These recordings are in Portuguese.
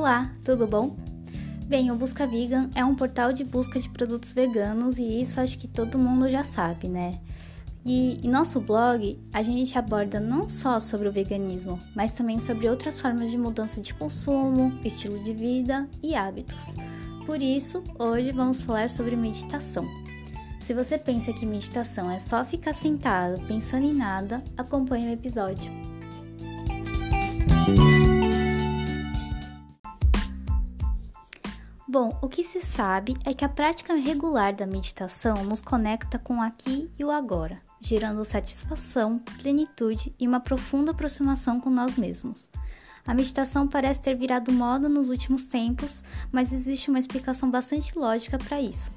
Olá, tudo bom? Bem, o Busca Vegan é um portal de busca de produtos veganos e isso acho que todo mundo já sabe, né? E em nosso blog a gente aborda não só sobre o veganismo, mas também sobre outras formas de mudança de consumo, estilo de vida e hábitos. Por isso, hoje vamos falar sobre meditação. Se você pensa que meditação é só ficar sentado pensando em nada, acompanhe o episódio. Bom, o que se sabe é que a prática regular da meditação nos conecta com o aqui e o agora, gerando satisfação, plenitude e uma profunda aproximação com nós mesmos. A meditação parece ter virado moda nos últimos tempos, mas existe uma explicação bastante lógica para isso.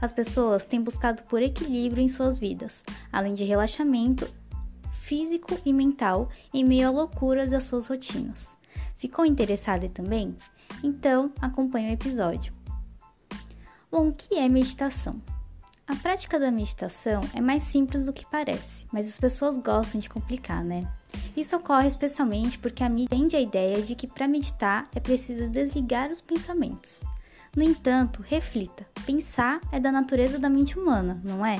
As pessoas têm buscado por equilíbrio em suas vidas, além de relaxamento físico e mental em meio à loucura das suas rotinas. Ficou interessada também? Então, acompanhe o episódio. Bom, o que é meditação? A prática da meditação é mais simples do que parece, mas as pessoas gostam de complicar, né? Isso ocorre especialmente porque a mídia tende a ideia de que para meditar é preciso desligar os pensamentos. No entanto, reflita: pensar é da natureza da mente humana, não é?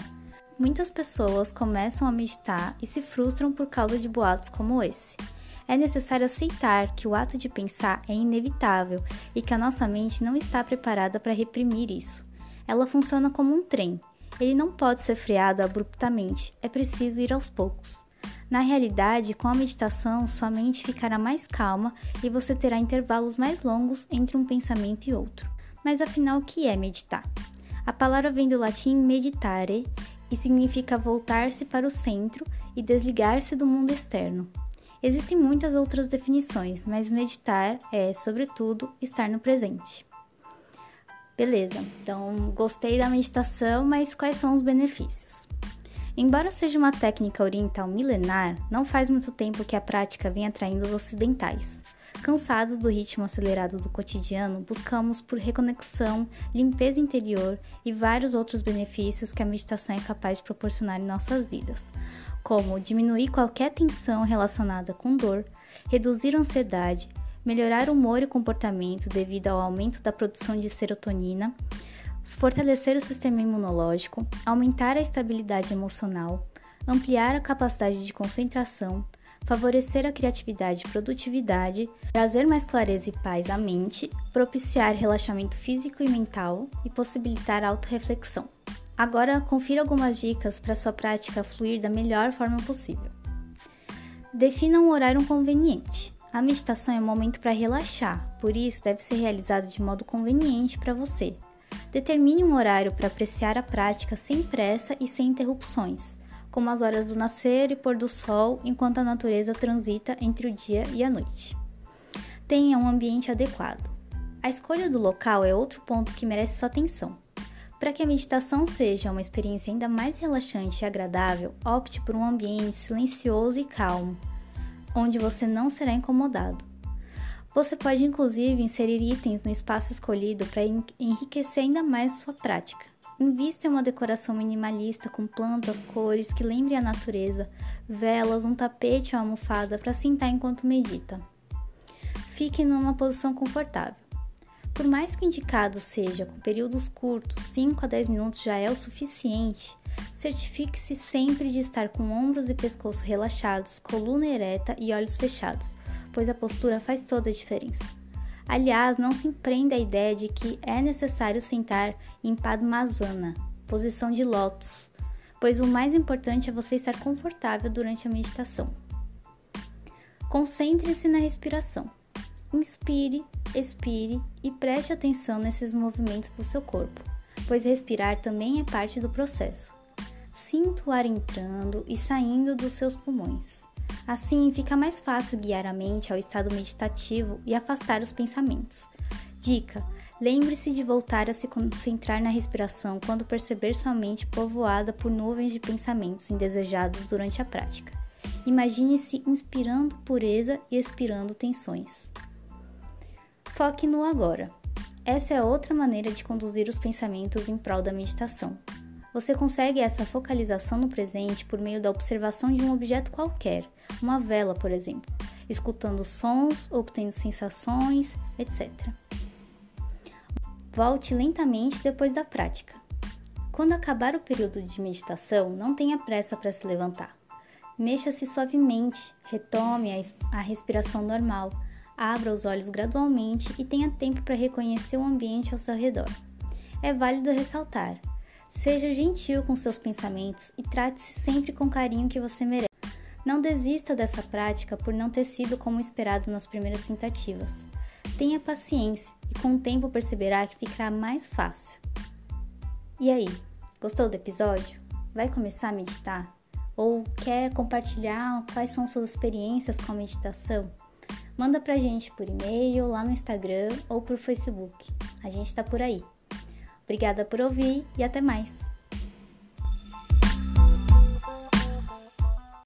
Muitas pessoas começam a meditar e se frustram por causa de boatos como esse é necessário aceitar que o ato de pensar é inevitável e que a nossa mente não está preparada para reprimir isso. Ela funciona como um trem. Ele não pode ser freado abruptamente, é preciso ir aos poucos. Na realidade, com a meditação, sua mente ficará mais calma e você terá intervalos mais longos entre um pensamento e outro. Mas afinal, o que é meditar? A palavra vem do latim meditare e significa voltar-se para o centro e desligar-se do mundo externo. Existem muitas outras definições, mas meditar é, sobretudo, estar no presente. Beleza, então gostei da meditação, mas quais são os benefícios? Embora seja uma técnica oriental milenar, não faz muito tempo que a prática vem atraindo os ocidentais. Cansados do ritmo acelerado do cotidiano, buscamos por reconexão, limpeza interior e vários outros benefícios que a meditação é capaz de proporcionar em nossas vidas, como diminuir qualquer tensão relacionada com dor, reduzir a ansiedade, melhorar o humor e comportamento devido ao aumento da produção de serotonina, fortalecer o sistema imunológico, aumentar a estabilidade emocional, ampliar a capacidade de concentração, favorecer a criatividade e produtividade, trazer mais clareza e paz à mente, propiciar relaxamento físico e mental e possibilitar autorreflexão. Agora, confira algumas dicas para sua prática fluir da melhor forma possível. Defina um horário conveniente. A meditação é um momento para relaxar, por isso deve ser realizada de modo conveniente para você. Determine um horário para apreciar a prática sem pressa e sem interrupções como as horas do nascer e pôr do sol, enquanto a natureza transita entre o dia e a noite. Tenha um ambiente adequado. A escolha do local é outro ponto que merece sua atenção. Para que a meditação seja uma experiência ainda mais relaxante e agradável, opte por um ambiente silencioso e calmo, onde você não será incomodado. Você pode inclusive inserir itens no espaço escolhido para enriquecer ainda mais sua prática. Invista em uma decoração minimalista com plantas, cores que lembrem a natureza, velas, um tapete ou almofada para sentar enquanto medita. Fique numa posição confortável. Por mais que o indicado seja com períodos curtos, 5 a 10 minutos já é o suficiente, certifique-se sempre de estar com ombros e pescoço relaxados, coluna ereta e olhos fechados, pois a postura faz toda a diferença. Aliás, não se empreenda a ideia de que é necessário sentar em Padmasana, posição de lótus, pois o mais importante é você estar confortável durante a meditação. Concentre-se na respiração. Inspire, expire e preste atenção nesses movimentos do seu corpo, pois respirar também é parte do processo. Sinta o ar entrando e saindo dos seus pulmões. Assim, fica mais fácil guiar a mente ao estado meditativo e afastar os pensamentos. Dica: lembre-se de voltar a se concentrar na respiração quando perceber sua mente povoada por nuvens de pensamentos indesejados durante a prática. Imagine-se inspirando pureza e expirando tensões. Foque no agora. Essa é outra maneira de conduzir os pensamentos em prol da meditação. Você consegue essa focalização no presente por meio da observação de um objeto qualquer, uma vela, por exemplo, escutando sons, obtendo sensações, etc. Volte lentamente depois da prática. Quando acabar o período de meditação, não tenha pressa para se levantar. Mexa-se suavemente, retome a respiração normal, abra os olhos gradualmente e tenha tempo para reconhecer o ambiente ao seu redor. É válido ressaltar: seja gentil com seus pensamentos e trate-se sempre com o carinho que você merece. Não desista dessa prática por não ter sido como esperado nas primeiras tentativas. Tenha paciência e com o tempo perceberá que ficará mais fácil. E aí, gostou do episódio? Vai começar a meditar? Ou quer compartilhar quais são suas experiências com a meditação? Manda pra gente por e-mail, lá no Instagram ou por Facebook. A gente tá por aí. Obrigada por ouvir e até mais!